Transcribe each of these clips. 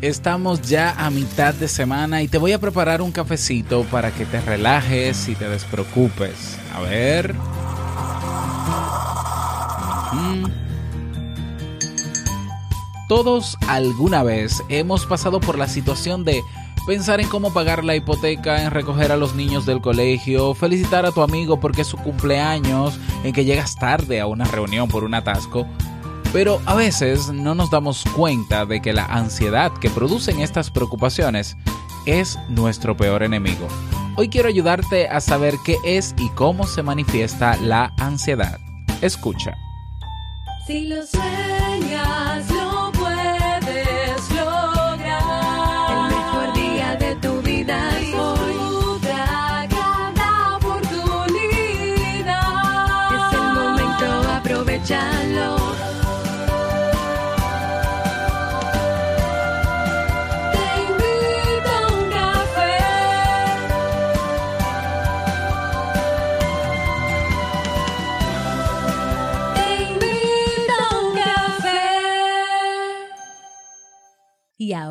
Estamos ya a mitad de semana y te voy a preparar un cafecito para que te relajes y te despreocupes. A ver. Todos alguna vez hemos pasado por la situación de pensar en cómo pagar la hipoteca, en recoger a los niños del colegio, felicitar a tu amigo porque es su cumpleaños, en que llegas tarde a una reunión por un atasco. Pero a veces no nos damos cuenta de que la ansiedad que producen estas preocupaciones es nuestro peor enemigo. Hoy quiero ayudarte a saber qué es y cómo se manifiesta la ansiedad. Escucha. Si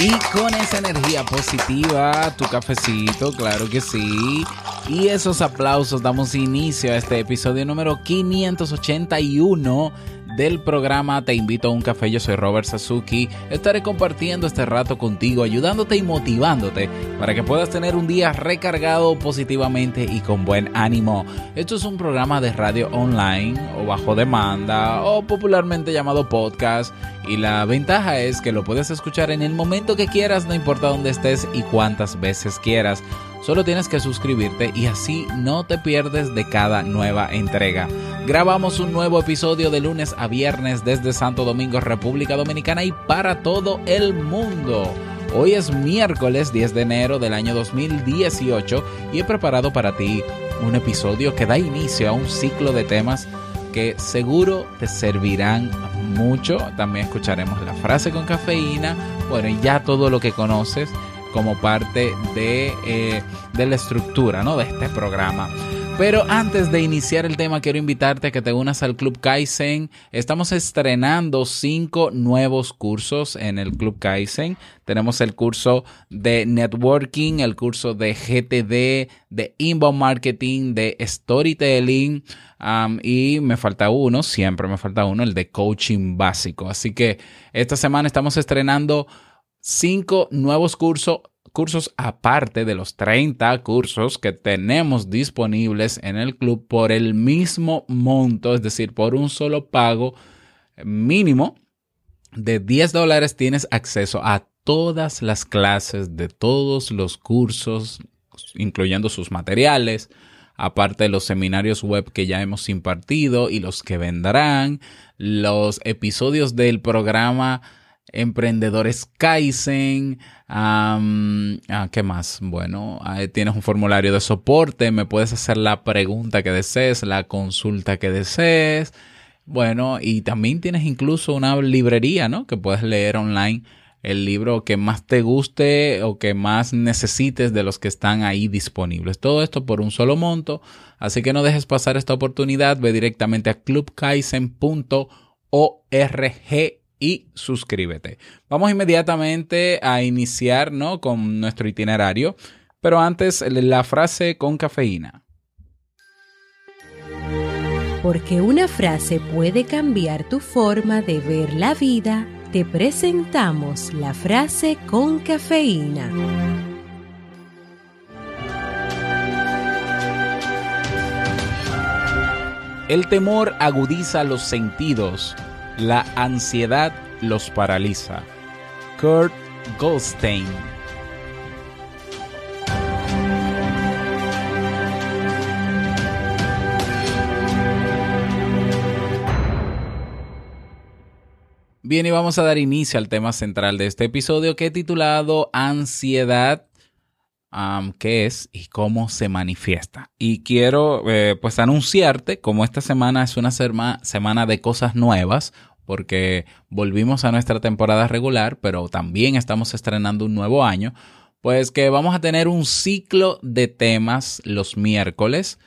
Y con esa energía positiva, tu cafecito, claro que sí. Y esos aplausos damos inicio a este episodio número 581 del programa Te invito a un café. Yo soy Robert Sasuki. Estaré compartiendo este rato contigo, ayudándote y motivándote para que puedas tener un día recargado positivamente y con buen ánimo. Esto es un programa de radio online o bajo demanda o popularmente llamado podcast. Y la ventaja es que lo puedes escuchar en el momento que quieras, no importa dónde estés y cuántas veces quieras. Solo tienes que suscribirte y así no te pierdes de cada nueva entrega. Grabamos un nuevo episodio de lunes a viernes desde Santo Domingo, República Dominicana y para todo el mundo. Hoy es miércoles 10 de enero del año 2018 y he preparado para ti un episodio que da inicio a un ciclo de temas que seguro te servirán mucho. También escucharemos la frase con cafeína, bueno, y ya todo lo que conoces como parte de, eh, de la estructura ¿no? de este programa. Pero antes de iniciar el tema, quiero invitarte a que te unas al Club Kaizen. Estamos estrenando cinco nuevos cursos en el Club Kaizen. Tenemos el curso de networking, el curso de GTD, de inbound marketing, de storytelling. um, y me falta uno, siempre me falta uno, el de coaching básico. Así que esta semana estamos estrenando cinco nuevos cursos cursos aparte de los 30 cursos que tenemos disponibles en el club por el mismo monto, es decir, por un solo pago mínimo de 10 dólares tienes acceso a todas las clases de todos los cursos, incluyendo sus materiales, aparte de los seminarios web que ya hemos impartido y los que vendrán, los episodios del programa Emprendedores Kaizen. Um, ¿Qué más? Bueno, tienes un formulario de soporte. Me puedes hacer la pregunta que desees, la consulta que desees. Bueno, y también tienes incluso una librería, ¿no? Que puedes leer online el libro que más te guste o que más necesites de los que están ahí disponibles. Todo esto por un solo monto. Así que no dejes pasar esta oportunidad. Ve directamente a clubkaizen.org y suscríbete. Vamos inmediatamente a iniciar ¿no? con nuestro itinerario, pero antes la frase con cafeína. Porque una frase puede cambiar tu forma de ver la vida, te presentamos la frase con cafeína. El temor agudiza los sentidos, la ansiedad los paraliza. Kurt Goldstein. Bien, y vamos a dar inicio al tema central de este episodio que he titulado Ansiedad qué es y cómo se manifiesta. Y quiero eh, pues anunciarte, como esta semana es una serma- semana de cosas nuevas, porque volvimos a nuestra temporada regular, pero también estamos estrenando un nuevo año, pues que vamos a tener un ciclo de temas los miércoles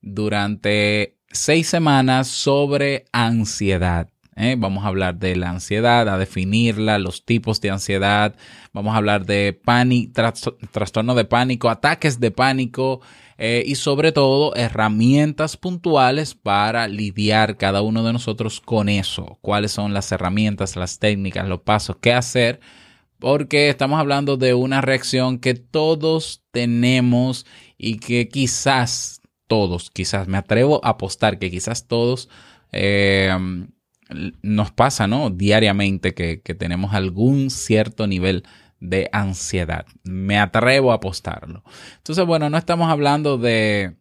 durante seis semanas sobre ansiedad. ¿Eh? Vamos a hablar de la ansiedad, a definirla, los tipos de ansiedad. Vamos a hablar de pánico, trastorno de pánico, ataques de pánico eh, y sobre todo herramientas puntuales para lidiar cada uno de nosotros con eso. ¿Cuáles son las herramientas, las técnicas, los pasos, qué hacer? Porque estamos hablando de una reacción que todos tenemos y que quizás todos, quizás me atrevo a apostar que quizás todos eh, nos pasa, ¿no? Diariamente que, que tenemos algún cierto nivel de ansiedad. Me atrevo a apostarlo. Entonces, bueno, no estamos hablando de,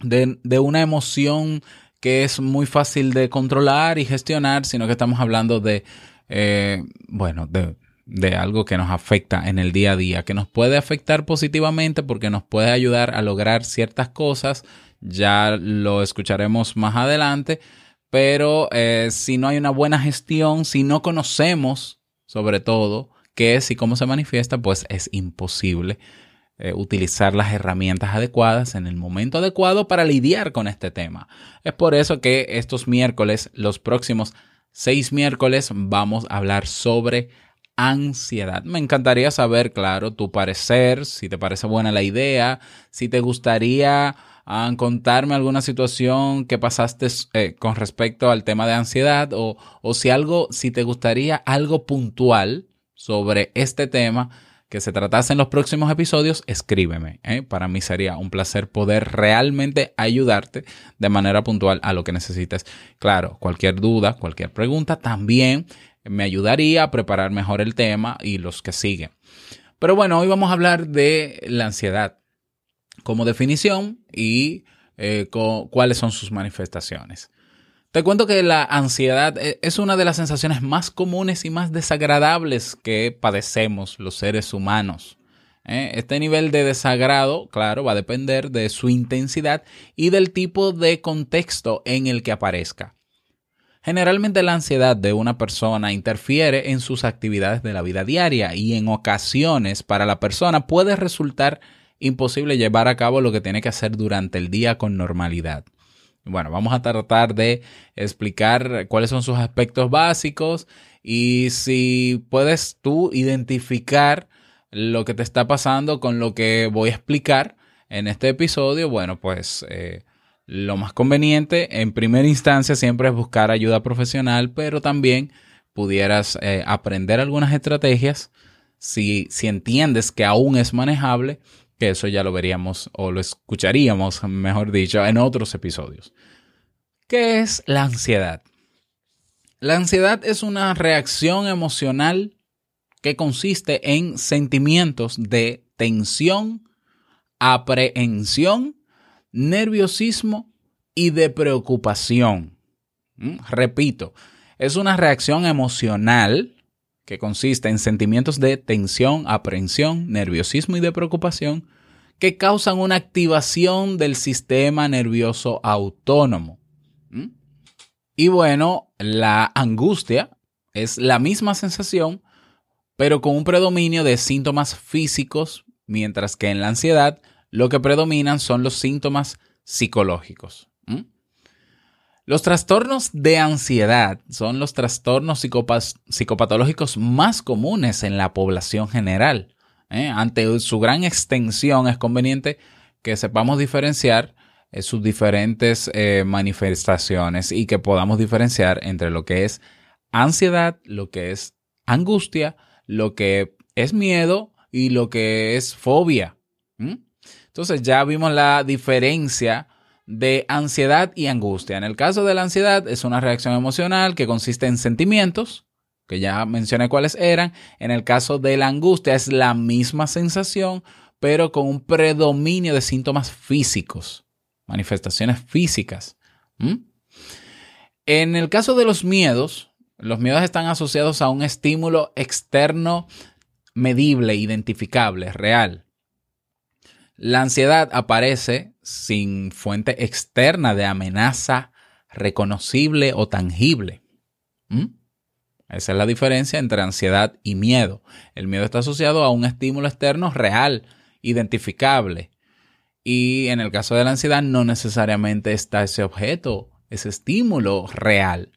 de, de una emoción que es muy fácil de controlar y gestionar, sino que estamos hablando de, eh, bueno, de, de algo que nos afecta en el día a día, que nos puede afectar positivamente porque nos puede ayudar a lograr ciertas cosas, ya lo escucharemos más adelante, pero eh, si no hay una buena gestión, si no conocemos sobre todo qué es y cómo se manifiesta, pues es imposible eh, utilizar las herramientas adecuadas en el momento adecuado para lidiar con este tema. Es por eso que estos miércoles, los próximos seis miércoles, vamos a hablar sobre ansiedad. Me encantaría saber, claro, tu parecer, si te parece buena la idea, si te gustaría ah, contarme alguna situación que pasaste eh, con respecto al tema de ansiedad o, o si algo, si te gustaría algo puntual sobre este tema que se tratase en los próximos episodios, escríbeme. ¿eh? Para mí sería un placer poder realmente ayudarte de manera puntual a lo que necesites. Claro, cualquier duda, cualquier pregunta también me ayudaría a preparar mejor el tema y los que siguen. Pero bueno, hoy vamos a hablar de la ansiedad como definición y eh, cuáles son sus manifestaciones. Te cuento que la ansiedad e- es una de las sensaciones más comunes y más desagradables que padecemos los seres humanos. ¿eh? Este nivel de desagrado, claro, va a depender de su intensidad y del tipo de contexto en el que aparezca. Generalmente la ansiedad de una persona interfiere en sus actividades de la vida diaria y en ocasiones para la persona puede resultar imposible llevar a cabo lo que tiene que hacer durante el día con normalidad. Bueno, vamos a tratar de explicar cuáles son sus aspectos básicos y si puedes tú identificar lo que te está pasando con lo que voy a explicar en este episodio, bueno, pues eh, lo más conveniente en primera instancia siempre es buscar ayuda profesional, pero también pudieras eh, aprender algunas estrategias si, si entiendes que aún es manejable, que eso ya lo veríamos o lo escucharíamos, mejor dicho, en otros episodios. ¿Qué es la ansiedad? La ansiedad es una reacción emocional que consiste en sentimientos de tensión, aprehensión, nerviosismo y de preocupación. ¿Mm? Repito, es una reacción emocional que consiste en sentimientos de tensión, aprehensión, nerviosismo y de preocupación que causan una activación del sistema nervioso autónomo. ¿Mm? Y bueno, la angustia es la misma sensación, pero con un predominio de síntomas físicos, mientras que en la ansiedad lo que predominan son los síntomas psicológicos. ¿Mm? Los trastornos de ansiedad son los trastornos psicopatológicos más comunes en la población general. ¿eh? Ante su gran extensión es conveniente que sepamos diferenciar eh, sus diferentes eh, manifestaciones y que podamos diferenciar entre lo que es ansiedad, lo que es angustia, lo que es miedo y lo que es fobia. Entonces ya vimos la diferencia de ansiedad y angustia. En el caso de la ansiedad es una reacción emocional que consiste en sentimientos, que ya mencioné cuáles eran. En el caso de la angustia es la misma sensación, pero con un predominio de síntomas físicos, manifestaciones físicas. En el caso de los miedos, los miedos están asociados a un estímulo externo medible, identificable, real. La ansiedad aparece sin fuente externa de amenaza reconocible o tangible. ¿Mm? Esa es la diferencia entre ansiedad y miedo. El miedo está asociado a un estímulo externo real, identificable. Y en el caso de la ansiedad no necesariamente está ese objeto, ese estímulo real.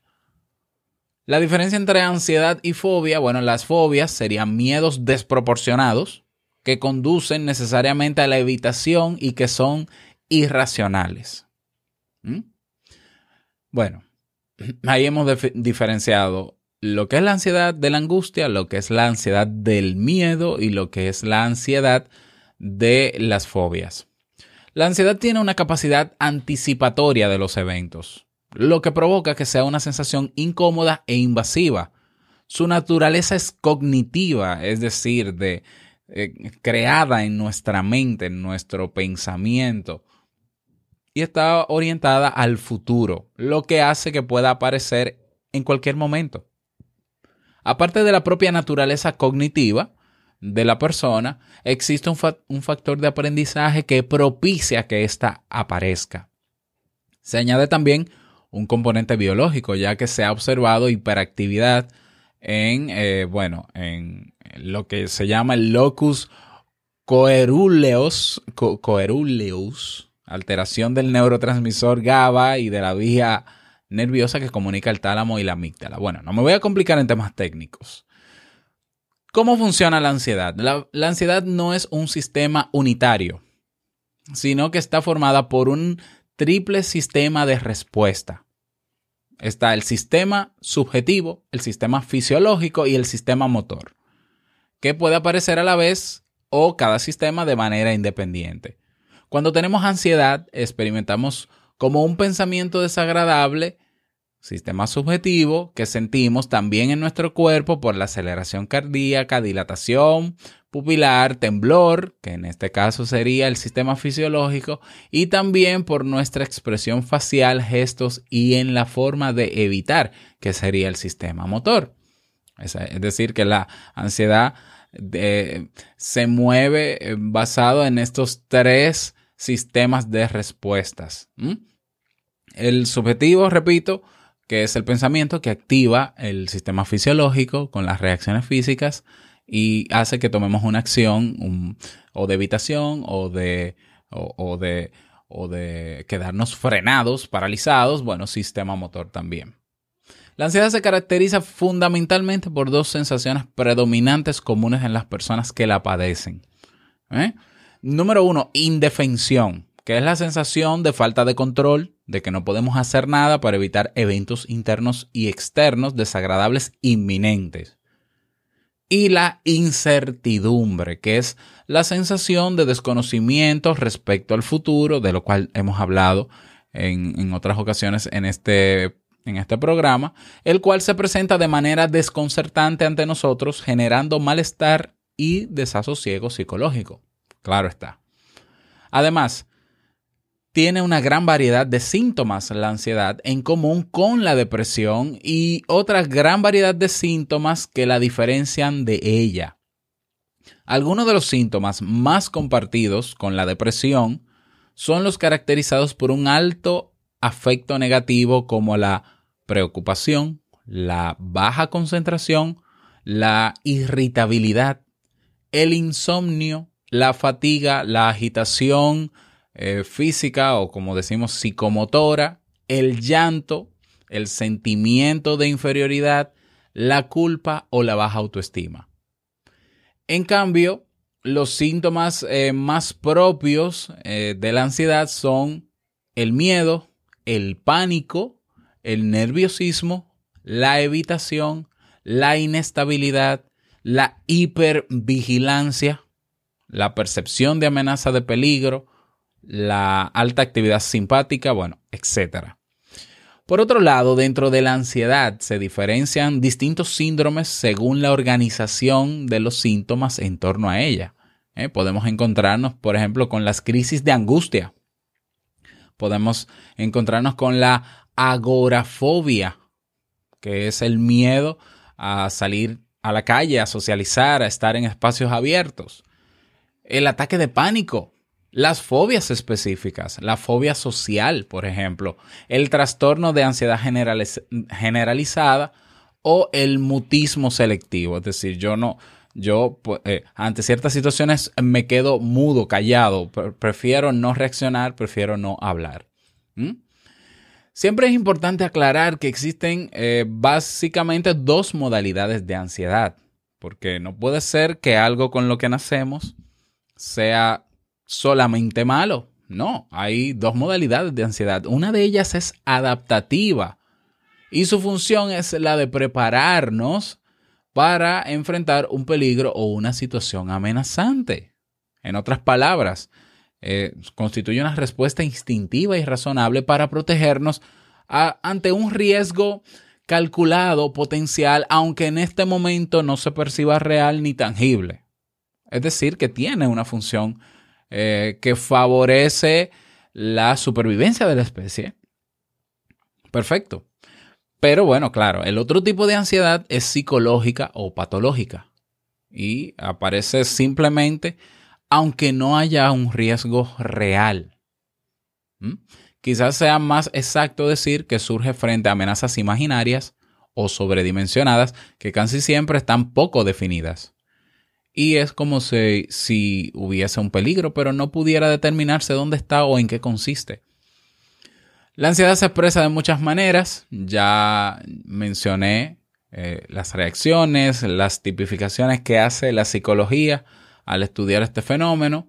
La diferencia entre ansiedad y fobia, bueno, las fobias serían miedos desproporcionados que conducen necesariamente a la evitación y que son irracionales. ¿Mm? Bueno, ahí hemos diferenciado lo que es la ansiedad de la angustia, lo que es la ansiedad del miedo y lo que es la ansiedad de las fobias. La ansiedad tiene una capacidad anticipatoria de los eventos, lo que provoca que sea una sensación incómoda e invasiva. Su naturaleza es cognitiva, es decir, de, eh, creada en nuestra mente, en nuestro pensamiento, y está orientada al futuro, lo que hace que pueda aparecer en cualquier momento. Aparte de la propia naturaleza cognitiva de la persona, existe un, factor de aprendizaje que propicia que ésta aparezca. Se añade también un componente biológico, ya que se ha observado hiperactividad en, eh, bueno, en lo que se llama el locus coeruleus, alteración del neurotransmisor GABA y de la vía nerviosa que comunica el tálamo y la amígdala. Bueno, no me voy a complicar en temas técnicos. ¿Cómo funciona la ansiedad? La, ansiedad no es un sistema unitario, sino que está formada por un triple sistema de respuesta. Está el sistema subjetivo, el sistema fisiológico y el sistema motor, que puede aparecer a la vez o cada sistema de manera independiente. Cuando tenemos ansiedad, experimentamos como un pensamiento desagradable, sistema subjetivo, que sentimos también en nuestro cuerpo por la aceleración cardíaca, dilatación pupilar, temblor, que en este caso sería el sistema fisiológico, y también por nuestra expresión facial, gestos y en la forma de evitar, que sería el sistema motor. Es decir, que la ansiedad se mueve eh, basado en estos tres sistemas de respuestas. El subjetivo, repito, que es el pensamiento que activa el sistema fisiológico con las reacciones físicas y hace que tomemos una acción o de evitación o de, o, de, o de quedarnos frenados, paralizados, bueno, sistema motor también. La ansiedad se caracteriza fundamentalmente por dos sensaciones predominantes comunes en las personas que la padecen. ¿eh? Número uno, indefensión, que es la sensación de falta de control, de que no podemos hacer nada para evitar eventos internos y externos desagradables inminentes. Y la incertidumbre, que es la sensación de desconocimiento respecto al futuro, de lo cual hemos hablado en, otras ocasiones en este, en este programa, el cual se presenta de manera desconcertante ante nosotros, generando malestar y desasosiego psicológico. Claro está. Además, tiene una gran variedad de síntomas la ansiedad en común con la depresión y otra gran variedad de síntomas que la diferencian de ella. Algunos de los síntomas más compartidos con la depresión son los caracterizados por un alto afecto negativo como la preocupación, la baja concentración, la irritabilidad, el insomnio, la fatiga, la agitación eh, física o como decimos psicomotora, el llanto, el sentimiento de inferioridad, la culpa o la baja autoestima. En cambio, los síntomas eh, más propios eh, de la ansiedad son el miedo, el pánico, el nerviosismo, la evitación, la inestabilidad, la hipervigilancia, la percepción de amenaza de peligro, la alta actividad simpática, bueno, etc. Por otro lado, dentro de la ansiedad se diferencian distintos síndromes según la organización de los síntomas en torno a ella. ¿eh? Podemos encontrarnos, por ejemplo, con las crisis de angustia. Podemos encontrarnos con la agorafobia, que es el miedo a salir a la calle, a socializar, a estar en espacios abiertos el ataque de pánico, Las fobias específicas, la fobia social, por ejemplo, el trastorno de ansiedad generaliz- generalizada o el mutismo selectivo. Es decir, yo no, yo eh, ante ciertas situaciones me quedo mudo, callado, pre- prefiero no reaccionar, prefiero no hablar. Siempre es importante aclarar que existen eh, básicamente dos modalidades de ansiedad, porque no puede ser que algo con lo que nacemos sea solamente malo. No, hay dos modalidades de ansiedad. Una de ellas es adaptativa y su función es la de prepararnos para enfrentar un peligro o una situación amenazante. En otras palabras, eh, constituye una respuesta instintiva y razonable para protegernos ante un riesgo calculado, potencial, aunque en este momento no se perciba real ni tangible. Es decir, que tiene una función eh, que favorece la supervivencia de la especie. Perfecto. Pero bueno, claro, el otro tipo de ansiedad es psicológica o patológica y aparece simplemente aunque no haya un riesgo real. ¿Mm? Quizás sea más exacto decir que surge frente a amenazas imaginarias o sobredimensionadas que casi siempre están poco definidas. Y es como si, si hubiese un peligro, pero no pudiera determinarse dónde está o en qué consiste. La ansiedad se expresa de muchas maneras. Ya mencioné eh, las reacciones, las tipificaciones que hace la psicología al estudiar este fenómeno.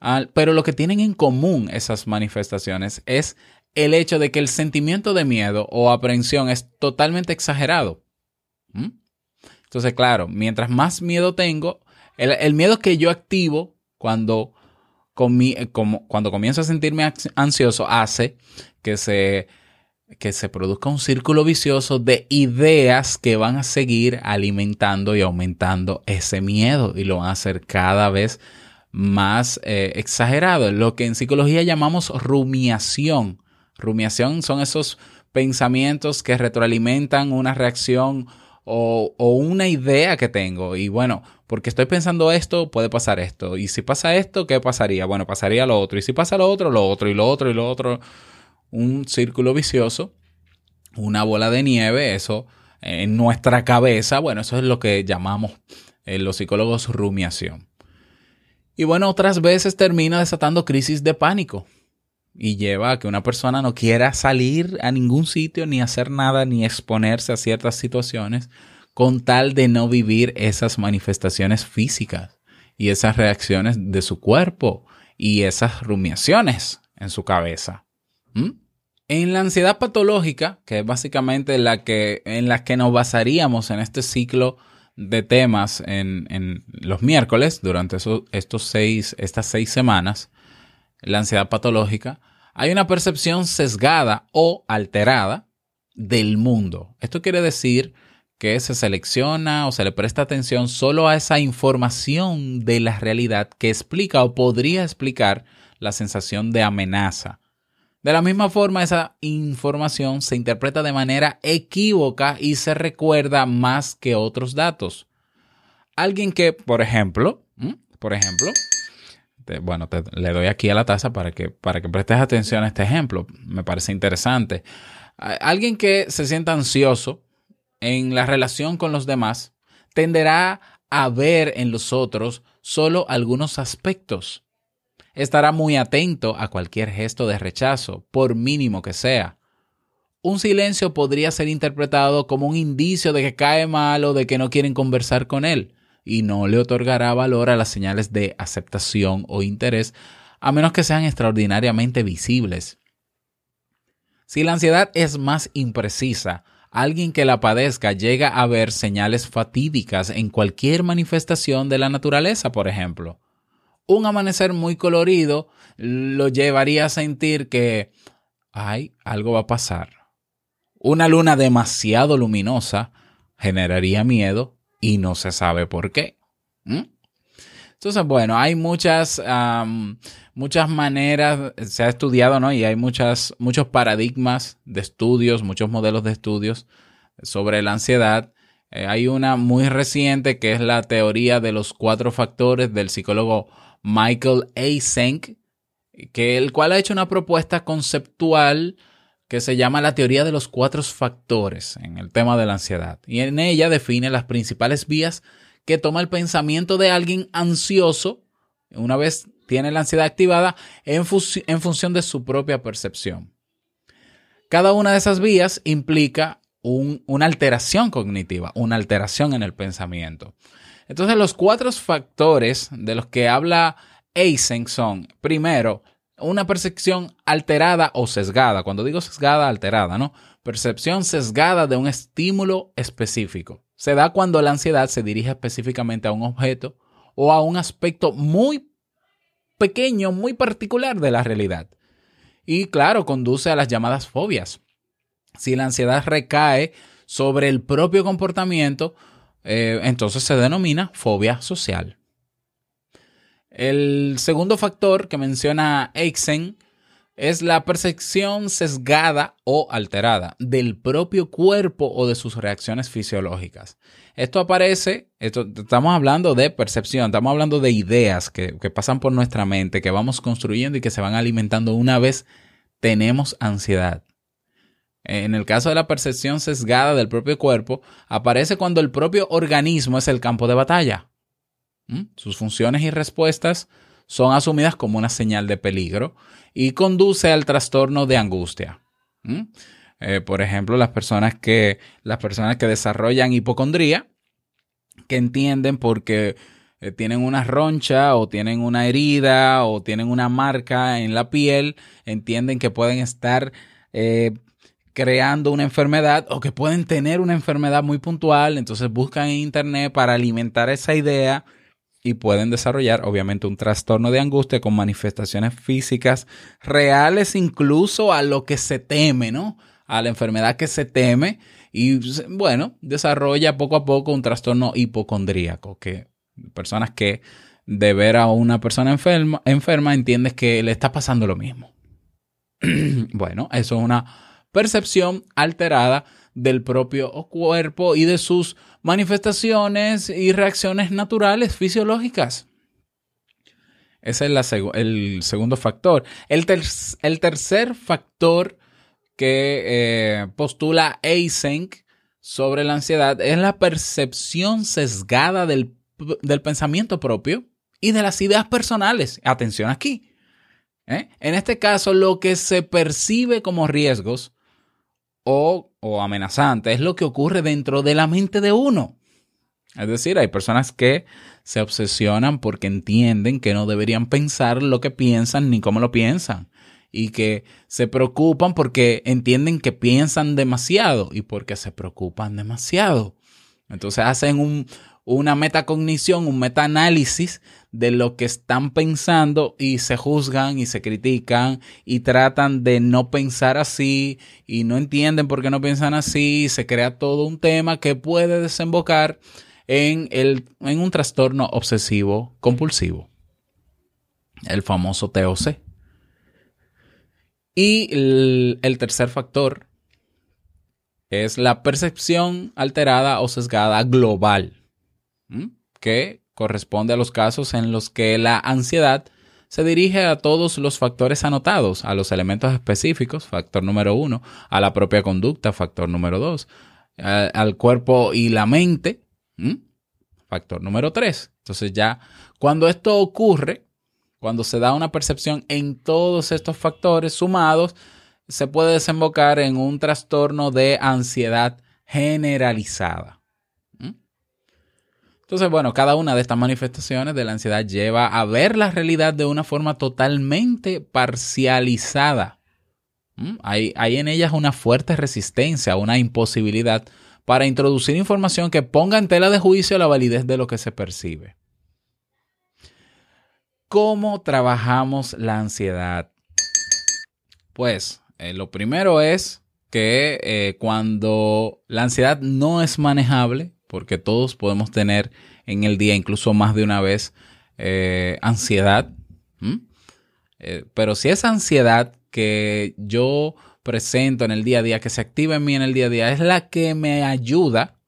Al- pero lo que tienen en común esas manifestaciones es el hecho de que el sentimiento de miedo o aprehensión es totalmente exagerado. ¿Mm? Entonces, claro, mientras más miedo tengo, el, miedo que yo activo cuando, eh, cuando comienzo a sentirme ansioso hace que se, que se produzca un círculo vicioso de ideas que van a seguir alimentando y aumentando ese miedo y lo van a hacer cada vez más eh, exagerado, lo que en psicología llamamos rumiación. Rumiación son esos pensamientos que retroalimentan una reacción o, o una idea que tengo. Y bueno, porque estoy pensando esto, puede pasar esto. Y si pasa esto, ¿qué pasaría? Bueno, pasaría lo otro. Y si pasa lo otro, lo otro, y lo otro, y lo otro. Un círculo vicioso, una bola de nieve, eso en nuestra cabeza, bueno, eso es lo que llamamos eh, los psicólogos rumiación. Y bueno, otras veces termina desatando crisis de pánico y lleva a que una persona no quiera salir a ningún sitio, ni hacer nada, ni exponerse a ciertas situaciones con tal de no vivir esas manifestaciones físicas y esas reacciones de su cuerpo y esas rumiaciones en su cabeza. En la ansiedad patológica, que es básicamente la que, en la que nos basaríamos en este ciclo de temas en, los miércoles, durante estos seis, estas seis semanas, la ansiedad patológica, hay una percepción sesgada o alterada del mundo. Esto quiere decir que se selecciona o se le presta atención solo a esa información de la realidad que explica o podría explicar la sensación de amenaza. De la misma forma, esa información se interpreta de manera equívoca y se recuerda más que otros datos. Alguien que, por ejemplo, por ejemplo, bueno, te- le doy aquí a la taza para que, para que prestes atención a este ejemplo. Me parece interesante. Alguien que se sienta ansioso en la relación con los demás tenderá a ver en los otros solo algunos aspectos. Estará muy atento a cualquier gesto de rechazo, por mínimo que sea. Un silencio podría ser interpretado como un indicio de que cae mal o de que no quieren conversar con él, y no le otorgará valor a las señales de aceptación o interés, a menos que sean extraordinariamente visibles. Si la ansiedad es más imprecisa, alguien que la padezca llega a ver señales fatídicas en cualquier manifestación de la naturaleza, por ejemplo. Un amanecer muy colorido lo llevaría a sentir que, ay, algo va a pasar. Una luna demasiado luminosa generaría miedo y no se sabe por qué. ¿Mm? Entonces, bueno, hay muchas, muchas maneras, se ha estudiado, ¿no? Y hay muchas, muchos paradigmas de estudios, muchos modelos de estudios sobre la ansiedad. Eh, hay una muy reciente que es la teoría de los cuatro factores del psicólogo Michael A. Senk, que el cual ha hecho una propuesta conceptual que se llama la teoría de los cuatro factores en el tema de la ansiedad. Y en ella define las principales vías que toma el pensamiento de alguien ansioso, una vez tiene la ansiedad activada, en, función de su propia percepción. Cada una de esas vías implica un, una alteración cognitiva, una alteración en el pensamiento. Entonces, los cuatro factores de los que habla Eysenck son, primero, una percepción alterada o sesgada. Cuando digo sesgada, alterada, ¿no? Percepción sesgada de un estímulo específico. Se da cuando la ansiedad se dirige específicamente a un objeto o a un aspecto muy pequeño, muy particular de la realidad. Y claro, conduce a las llamadas fobias. Si la ansiedad recae sobre el propio comportamiento, eh, entonces se denomina fobia social. El segundo factor que menciona Eichsen es la percepción sesgada o alterada del propio cuerpo o de sus reacciones fisiológicas. Esto aparece, esto, estamos hablando de percepción, estamos hablando de ideas que, que pasan por nuestra mente, que vamos construyendo y que se van alimentando una vez tenemos ansiedad. En el caso de la percepción sesgada del propio cuerpo, aparece cuando el propio organismo es el campo de batalla. ¿Mm? Sus funciones y respuestas son asumidas como una señal de peligro y conduce al trastorno de angustia. ¿Mm? Eh, por ejemplo, las personas que, las personas que desarrollan hipocondría, que entienden porque eh, tienen una roncha o tienen una herida o tienen una marca en la piel, entienden que pueden estar eh, creando una enfermedad o que pueden tener una enfermedad muy puntual, entonces buscan en internet para alimentar esa idea y pueden desarrollar obviamente un trastorno de angustia con manifestaciones físicas reales incluso a lo que se teme, ¿no? A la enfermedad que se teme y bueno, desarrolla poco a poco un trastorno hipocondríaco, que personas que de ver a una persona enferma, enferma entiendes que le está pasando lo mismo. bueno, eso es una percepción alterada del propio cuerpo y de sus manifestaciones y reacciones naturales fisiológicas. Ese es el segundo factor. El, el, tercer factor que eh, postula Eysenck sobre la ansiedad es la percepción sesgada del, del, pensamiento propio y de las ideas personales. Atención aquí. ¿eh? En este caso, lo que se percibe como riesgos o, amenazante es lo que ocurre dentro de la mente de uno. Es decir, hay personas que se obsesionan porque entienden que no deberían pensar lo que piensan ni cómo lo piensan. Y que se preocupan porque entienden que piensan demasiado y porque se preocupan demasiado. Entonces hacen un, una metacognición, un metaanálisis de lo que están pensando y se juzgan y se critican y tratan de no pensar así y no entienden por qué no piensan así. se crea todo un tema que puede desembocar en, el, en un trastorno obsesivo compulsivo, el famoso TOC. Y el, el tercer factor es la percepción alterada o sesgada global que corresponde a los casos en los que la ansiedad se dirige a todos los factores anotados, a los elementos específicos, factor número uno, a la propia conducta, factor número dos, al cuerpo y la mente, factor número tres. Entonces ya cuando esto ocurre, cuando se da una percepción en todos estos factores sumados, se puede desembocar en un trastorno de ansiedad generalizada. Entonces, bueno, cada una de estas manifestaciones de la ansiedad lleva a ver la realidad de una forma totalmente parcializada. ¿Mm? Hay, en ellas una fuerte resistencia, una imposibilidad para introducir información que ponga en tela de juicio la validez de lo que se percibe. ¿Cómo trabajamos la ansiedad? Pues eh, lo primero es que eh, cuando la ansiedad no es manejable, porque todos podemos tener en el día, incluso más de una vez, eh, ansiedad. Eh, pero si esa ansiedad que yo presento en el día a día, que se activa en mí en el día a día, es la que me ayuda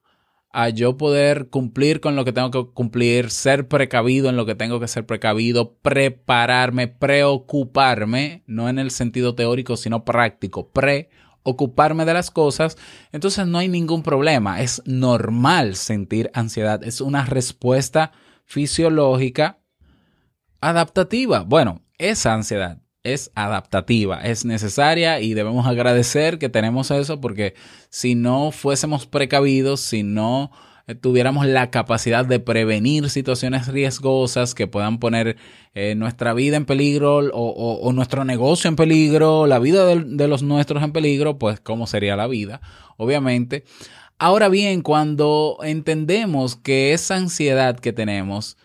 a yo poder cumplir con lo que tengo que cumplir, ser precavido en lo que tengo que ser precavido, prepararme, preocuparme, no en el sentido teórico, sino práctico, preocuparme de las cosas, entonces no hay ningún problema. Es normal sentir ansiedad, es una respuesta fisiológica adaptativa. Bueno, esa ansiedad es adaptativa, es necesaria y debemos agradecer que tenemos eso porque si no fuésemos precavidos, si no tuviéramos la capacidad de prevenir situaciones riesgosas que puedan poner eh, nuestra vida en peligro o, nuestro negocio en peligro, la vida de, de los nuestros en peligro, pues cómo sería la vida, obviamente. Ahora bien, cuando entendemos que esa ansiedad que tenemos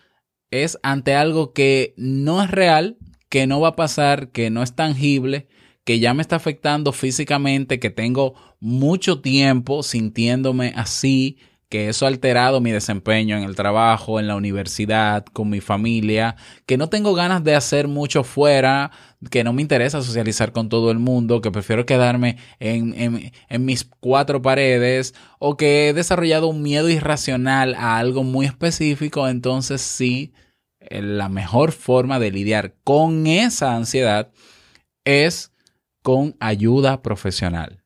es ante algo que no es real, que no va a pasar, que no es tangible, que ya me está afectando físicamente, que tengo mucho tiempo sintiéndome así, que eso ha alterado mi desempeño en el trabajo, en la universidad, con mi familia, que no tengo ganas de hacer mucho fuera, que no me interesa socializar con todo el mundo, que prefiero quedarme en, en, mis cuatro paredes, o que he desarrollado un miedo irracional a algo muy específico, entonces sí la mejor forma de lidiar con esa ansiedad es con ayuda profesional.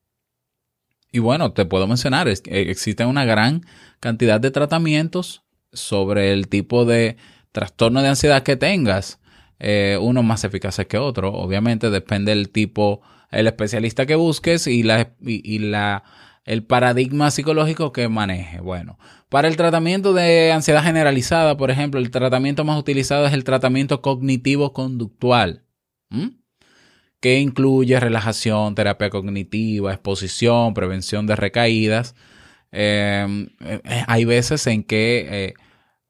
Y bueno, te puedo mencionar, que existe una gran cantidad de tratamientos sobre el tipo de trastorno de ansiedad que tengas. Eh, uno más eficaz que otro. Obviamente depende del tipo, el especialista que busques y la, y la el paradigma psicológico que maneje. Bueno, para el tratamiento de ansiedad generalizada, por ejemplo, el tratamiento más utilizado es el tratamiento cognitivo-conductual, que incluye relajación, terapia cognitiva, exposición, prevención de recaídas. Em, eh, hay veces en que eh,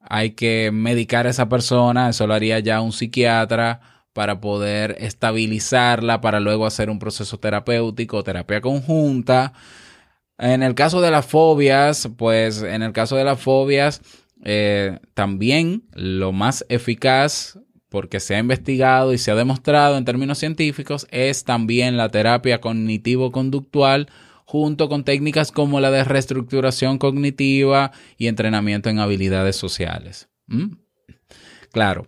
hay que medicar a esa persona, eso lo haría ya un psiquiatra para poder estabilizarla, para luego hacer un proceso terapéutico, terapia conjunta. En el caso de las fobias, pues en el caso de las fobias, eh, también lo más eficaz, porque se ha investigado y se ha demostrado en términos científicos, es también la terapia cognitivo-conductual junto con técnicas como la de reestructuración cognitiva y entrenamiento en habilidades sociales. ¿Mm? Claro,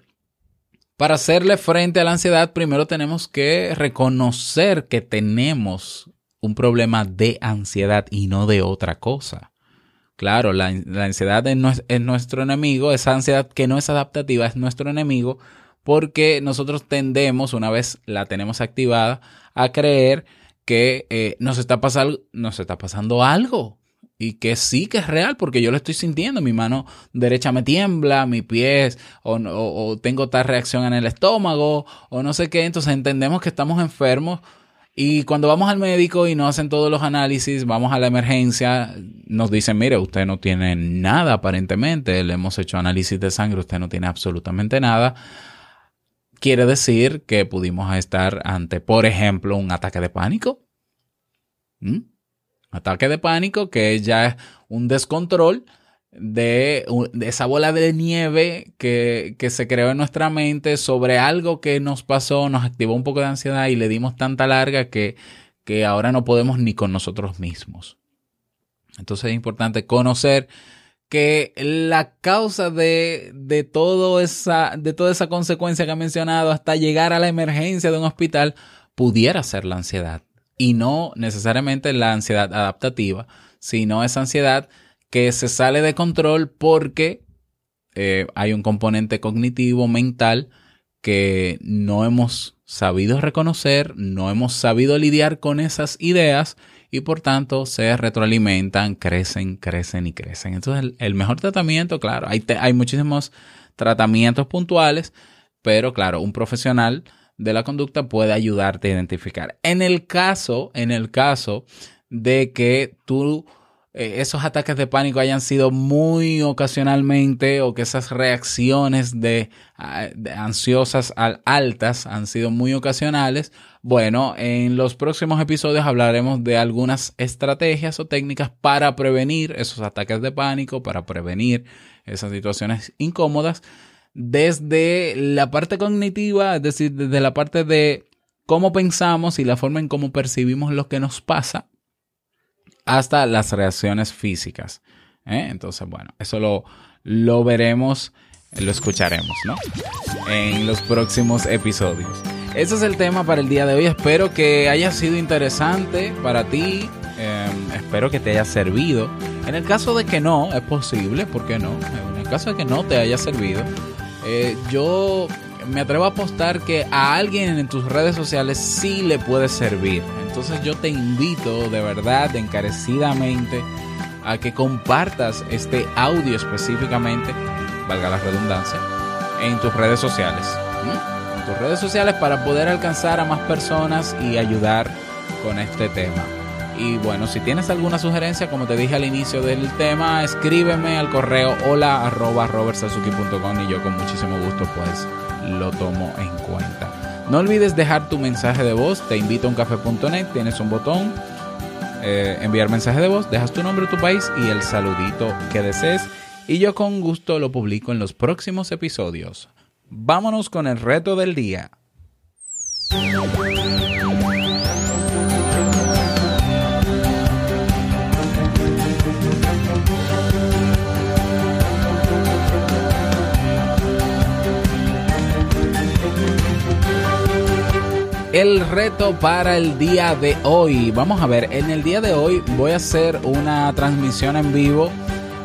para hacerle frente a la ansiedad, primero tenemos que reconocer que tenemos un problema de ansiedad y no de otra cosa. Claro, la, ansiedad es, es, nuestro enemigo, esa ansiedad que no es adaptativa es nuestro enemigo porque nosotros tendemos, una vez la tenemos activada, a creer que eh, nos, está pasando, nos está pasando algo y que sí que es real porque yo lo estoy sintiendo. Mi mano derecha me tiembla, mi pies, o, o, tengo tal reacción en el estómago, o no sé qué. Entonces entendemos que estamos enfermos y cuando vamos al médico y nos hacen todos los análisis, vamos a la emergencia, nos dicen, mire, usted no tiene nada aparentemente, le hemos hecho análisis de sangre, usted no tiene absolutamente nada. Quiere decir que pudimos estar ante, por ejemplo, un ataque de pánico. ¿Mm? Ataque de pánico que ya es un descontrol de, esa bola de nieve que, se creó en nuestra mente sobre algo que nos pasó, nos activó un poco de ansiedad y le dimos tanta larga que, que ahora no podemos ni con nosotros mismos. Entonces es importante conocer que la causa de, de, todo esa, de toda esa consecuencia que ha mencionado hasta llegar a la emergencia de un hospital pudiera ser la ansiedad. Y no necesariamente la ansiedad adaptativa, sino esa ansiedad que se sale de control porque eh, hay un componente cognitivo, mental, que no hemos sabido reconocer, no hemos sabido lidiar con esas ideas y por tanto se retroalimentan, crecen, crecen y crecen. Entonces el, mejor tratamiento, claro, hay, hay muchísimos tratamientos puntuales, pero claro, un profesional de la conducta puede ayudarte a identificar. En el caso, en el caso de que tú eh, esos ataques de pánico hayan sido muy ocasionalmente o que esas reacciones de, ah, ansiosas altas han sido muy ocasionales, bueno, en los próximos episodios hablaremos de algunas estrategias o técnicas para prevenir esos ataques de pánico, para prevenir esas situaciones incómodas desde la parte cognitiva, es decir, desde la parte de cómo pensamos y la forma en cómo percibimos lo que nos pasa hasta las reacciones físicas. ¿eh? Entonces, bueno, eso lo, lo veremos, lo escucharemos, ¿no? En los próximos episodios. Ese es el tema para el día de hoy. Espero que haya sido interesante para ti. Eh, espero que te haya servido. En el caso de que no, es posible, ¿por qué no? En el caso de que no te haya servido, eh, yo me atrevo a apostar que a alguien en tus redes sociales sí le puede servir. Entonces yo te invito de verdad, encarecidamente, a que compartas este audio específicamente, valga la redundancia, en tus redes sociales. En tus redes sociales para poder alcanzar a más personas y ayudar con este tema. Y bueno, si tienes alguna sugerencia, como te dije al inicio del tema, escríbeme al correo hola y yo con muchísimo gusto pues lo tomo en cuenta. No olvides dejar tu mensaje de voz, te invito a uncafe.net, tienes un botón, eh, enviar mensaje de voz, dejas tu nombre, tu país y el saludito que desees y yo con gusto lo publico en los próximos episodios. Vámonos con el reto del día. El reto para el día de hoy. Vamos a ver, en el día de hoy voy a hacer una transmisión en vivo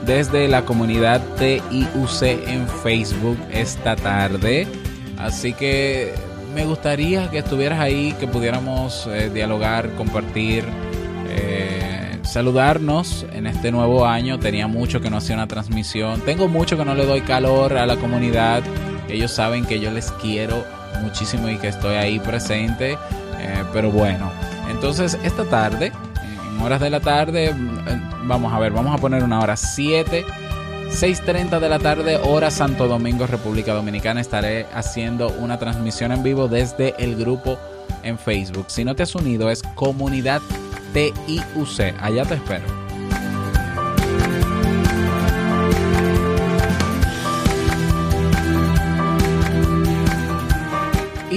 desde la comunidad TIUC en Facebook esta tarde. Así que me gustaría que estuvieras ahí, que pudiéramos eh, dialogar, compartir, eh, saludarnos en este nuevo año. Tenía mucho que no hacía una transmisión. Tengo mucho que no le doy calor a la comunidad. Ellos saben que yo les quiero muchísimo y que estoy ahí presente. Eh, pero bueno, entonces esta tarde, en horas de la tarde, eh, vamos a ver, vamos a poner una hora 7. 6.30 de la tarde, hora Santo Domingo, República Dominicana. Estaré haciendo una transmisión en vivo desde el grupo en Facebook. Si no te has unido, es Comunidad TIUC. Allá te espero.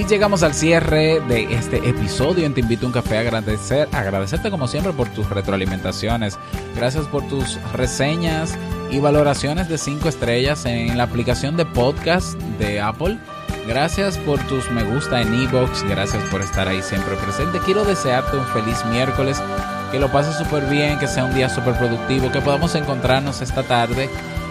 Llegamos al cierre de este episodio en Te Invito a un Café. Agradecer, agradecerte como siempre por tus retroalimentaciones. Gracias por tus reseñas y valoraciones de 5 estrellas en la aplicación de podcast de Apple. Gracias por tus me gusta en Evox. Gracias por estar ahí siempre presente. Quiero desearte un feliz miércoles. Que lo pases súper bien, que sea un día súper productivo, que podamos encontrarnos esta tarde